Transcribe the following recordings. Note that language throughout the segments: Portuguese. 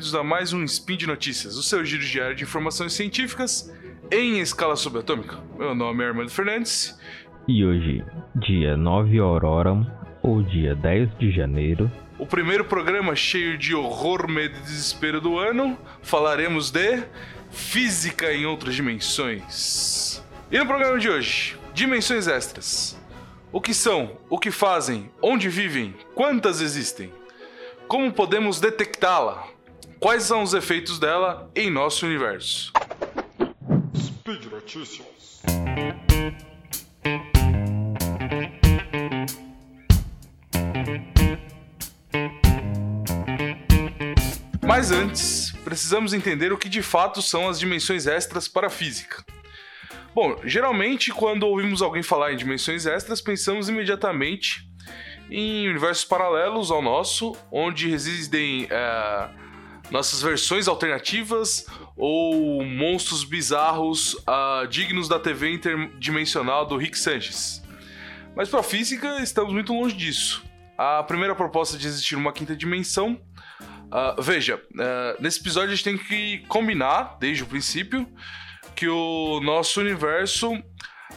bem-vindos a mais um Spin de Notícias, o seu giro diário de informações científicas em escala subatômica. Meu nome é Armando Fernandes. E hoje, dia 9 Aurora, ou dia 10 de janeiro. O primeiro programa cheio de horror, medo e desespero do ano, falaremos de física em outras dimensões. E no programa de hoje, dimensões extras. O que são? O que fazem? Onde vivem? Quantas existem? Como podemos detectá-la? Quais são os efeitos dela em nosso universo? Speed Notícias. Mas antes, precisamos entender o que de fato são as dimensões extras para a física. Bom, geralmente quando ouvimos alguém falar em dimensões extras, pensamos imediatamente em universos paralelos ao nosso, onde existem é, nossas versões alternativas ou monstros bizarros uh, dignos da TV interdimensional do Rick Sanchez. Mas para a física, estamos muito longe disso. A primeira proposta de existir uma quinta dimensão. Uh, veja, uh, nesse episódio a gente tem que combinar, desde o princípio, que o nosso universo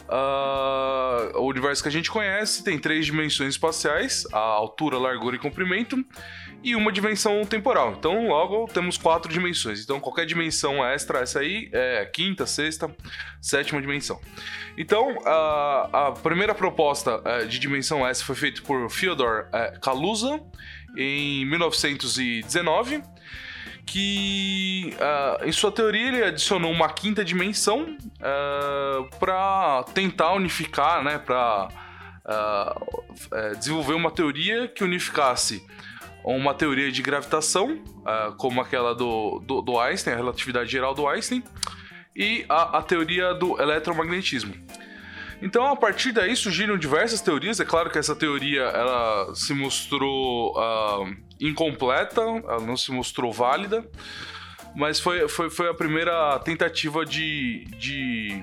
Uh, o universo que a gente conhece tem três dimensões espaciais: a altura, largura e comprimento, e uma dimensão temporal. Então, logo temos quatro dimensões. Então, qualquer dimensão extra, essa aí é quinta, sexta, sétima dimensão. Então, a, a primeira proposta uh, de dimensão extra foi feita por Fyodor uh, Kaluza em 1919 que uh, em sua teoria ele adicionou uma quinta dimensão uh, ah, para tentar unificar, né, para uh, uh, desenvolver uma teoria que unificasse uma teoria de gravitação, como aquela do, do, do, Einstein, a relatividade geral do Einstein, e a, a teoria do eletromagnetismo. Então, a partir daí surgiram diversas teorias. É claro que essa teoria ela se mostrou uh, incompleta, ela não se mostrou válida, mas foi, foi, foi a primeira tentativa de, de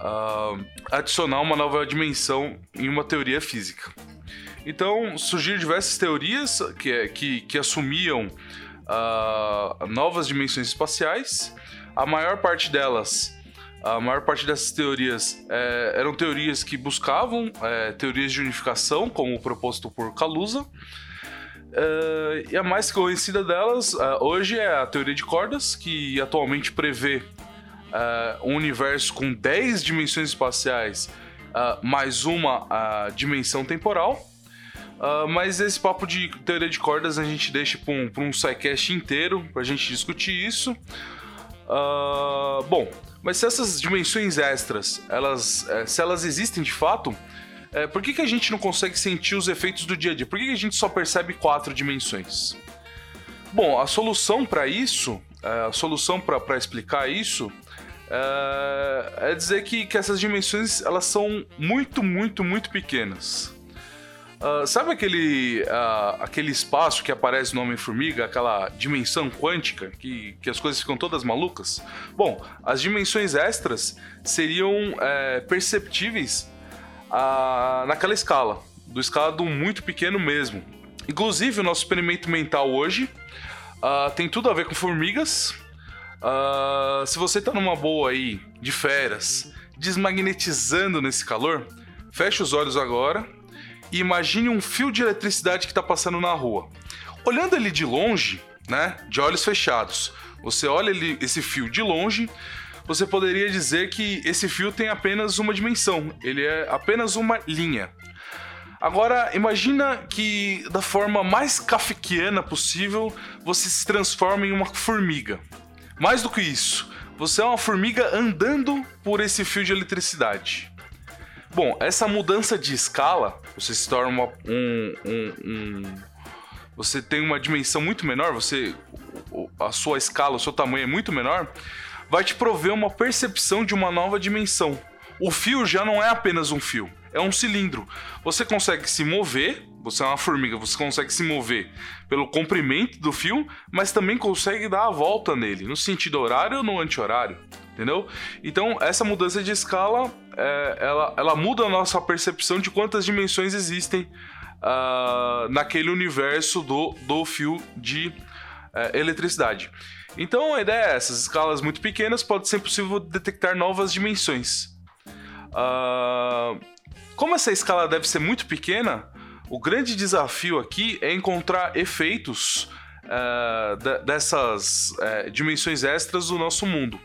uh, adicionar uma nova dimensão em uma teoria física. Então, surgiram diversas teorias que, que, que assumiam uh, novas dimensões espaciais. A maior parte delas a maior parte dessas teorias é, eram teorias que buscavam é, teorias de unificação, como proposto por Kaluza. É, e a mais conhecida delas é, hoje é a teoria de cordas, que atualmente prevê é, um universo com 10 dimensões espaciais mais uma dimensão temporal. mas esse papo de teoria de cordas a gente deixa para um, um sidecast inteiro para a gente discutir isso. bom, mas se essas dimensões extras, elas, é, se elas existem de fato, é, por que, que a gente não consegue sentir os efeitos do dia a dia? Por que, que a gente só percebe quatro dimensões? Bom, a solução para isso, é, a solução para explicar isso, é, é dizer que, que essas dimensões elas são muito, muito, muito pequenas. Uh, sabe aquele, uh, aquele espaço que aparece no Homem-Formiga, aquela dimensão quântica, que, que as coisas ficam todas malucas? Bom, as dimensões extras seriam é, perceptíveis uh, naquela escala, do escala muito pequeno mesmo. Inclusive, o nosso experimento mental hoje tem tudo a ver com formigas. se você tá numa boa aí, de férias, desmagnetizando nesse calor, feche os olhos agora e imagine um fio de eletricidade que está passando na rua. Olhando ele de longe, né, de olhos fechados, você olha ele, esse fio de longe, você poderia dizer que esse fio tem apenas uma dimensão, ele é apenas uma linha. Agora, imagina que da forma mais kafkiana possível, você se transforma em uma formiga. Mais do que isso, você é uma formiga andando por esse fio de eletricidade. Bom, essa mudança de escala, você se torna uma, um, um, um, Você tem uma dimensão muito menor, você. A sua escala, o seu tamanho é muito menor, vai te prover uma percepção de uma nova dimensão. O fio já não é apenas um fio, é um cilindro. Você consegue se mover, você é uma formiga, você consegue se mover pelo comprimento do fio, mas também consegue dar a volta nele, no sentido horário ou no anti-horário, entendeu? Então, essa mudança de escala, é, ela, ela muda a nossa percepção de quantas dimensões existem uh, naquele universo do, do fio de é, eletricidade. Então a ideia é essa: escalas muito pequenas pode ser possível detectar novas dimensões. Uh, como essa escala deve ser muito pequena, o grande desafio aqui é encontrar efeitos uh, dessas uh, dimensões extras do nosso mundo.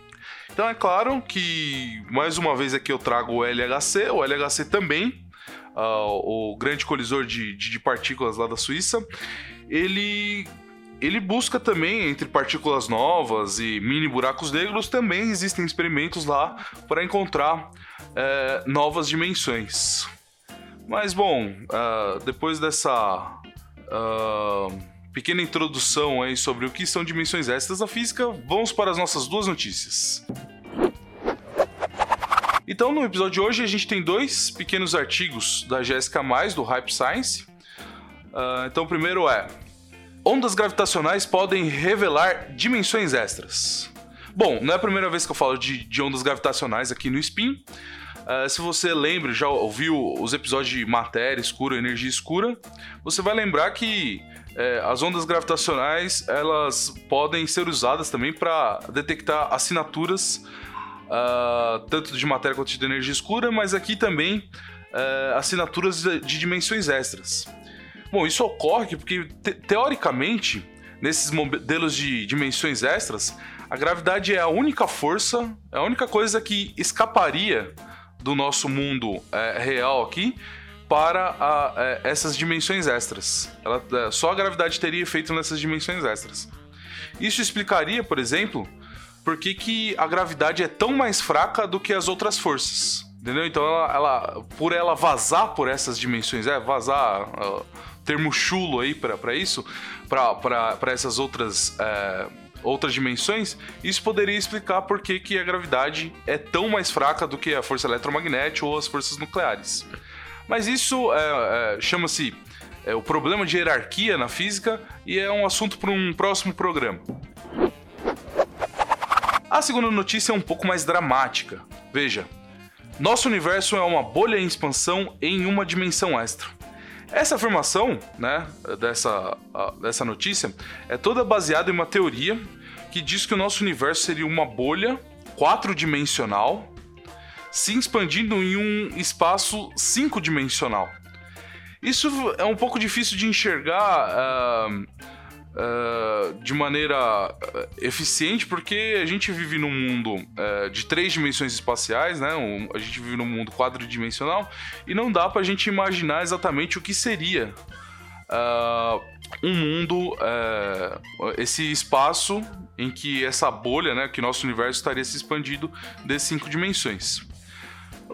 Então é claro que, mais uma vez aqui eu trago o LHC, o LHC também, uh, o grande colisor de, de, de, partículas lá da Suíça, ele, ele busca também, entre partículas novas e mini buracos negros, também existem experimentos lá para encontrar uh, novas dimensões. Mas bom, uh, depois dessa pequena introdução aí sobre o que são dimensões extras da física, vamos para as nossas duas notícias. Então, no episódio de hoje, a gente tem dois pequenos artigos da Jéssica Mais, do Hype Science. Uh, então, o primeiro é: Ondas gravitacionais podem revelar dimensões extras. Bom, não é a primeira vez que eu falo de, de ondas gravitacionais aqui no Spin. Uh, se você lembra, já ouviu os episódios de matéria escura, energia escura, você vai lembrar que é, as ondas gravitacionais elas podem ser usadas também para detectar assinaturas uh, tanto de matéria quanto de energia escura, mas aqui também uh, assinaturas de, dimensões extras. Bom, isso ocorre porque te teoricamente nesses modelos de dimensões extras a gravidade é a única força, é a única coisa que escaparia do nosso mundo é, real aqui para a, é, essas dimensões extras. Ela, é, só a gravidade teria efeito nessas dimensões extras. Isso explicaria, por exemplo, por que, que a gravidade é tão mais fraca do que as outras forças. Entendeu? Então, ela, ela por ela vazar por essas dimensões, é, vazar, uh, termo chulo aí para isso, para essas outras. Outras dimensões, isso poderia explicar por que, que a gravidade é tão mais fraca do que a força eletromagnética ou as forças nucleares. Mas isso é, é, chama-se é, o problema de hierarquia na física e é um assunto para um próximo programa. A segunda notícia é um pouco mais dramática. Veja, nosso universo é uma bolha em expansão em uma dimensão extra. Essa afirmação, né, dessa, dessa notícia, é toda baseada em uma teoria que diz que o nosso universo seria uma bolha quatro-dimensional se expandindo em um espaço cinco dimensional. Isso é um pouco difícil de enxergar uh, uh, de maneira eficiente, porque a gente vive num mundo uh, de três dimensões espaciais, né? Um, a gente vive num mundo quadridimensional e não dá para a gente imaginar exatamente o que seria um mundo, esse espaço em que essa bolha, né, que nosso universo estaria se expandindo de cinco dimensões.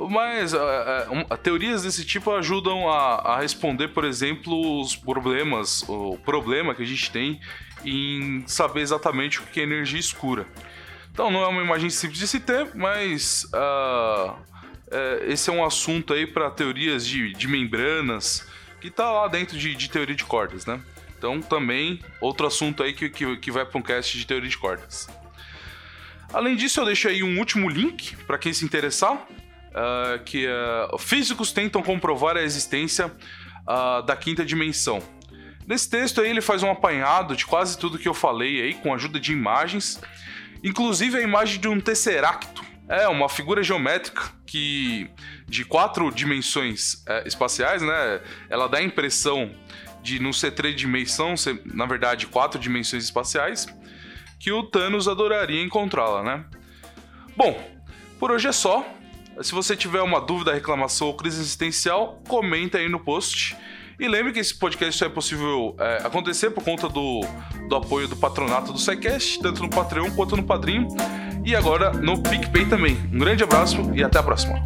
Mas uh, teorias desse tipo ajudam a, a, responder, por exemplo, os problemas, o problema que a gente tem em saber exatamente o que é energia escura. Então não é uma imagem simples de se ter, mas uh, esse é um assunto aí para teorias de, de, membranas que está lá dentro de, de, teoria de cordas, né? Então também outro assunto aí que, que, que vai para um cast de teoria de cordas. Além disso, eu deixo aí um último link para quem se interessar uh, que uh, físicos tentam comprovar a existência uh, da quinta dimensão. Nesse texto aí ele faz um apanhado de quase tudo que eu falei aí, com a ajuda de imagens, inclusive a imagem de um tesseracto. É uma figura geométrica que de quatro dimensões é, espaciais, né? Ela dá a impressão de não ser três dimensões, ser, na verdade quatro dimensões espaciais, que o Thanos adoraria encontrá-la, né? Bom, por hoje é só. Se você tiver uma dúvida, reclamação ou crise existencial, comenta aí no post. E lembre que esse podcast só é possível é, acontecer por conta do, do apoio do patronato do SciCast, tanto no Patreon quanto no Padrinho. E agora no PicPay também. Um grande abraço e até a próxima.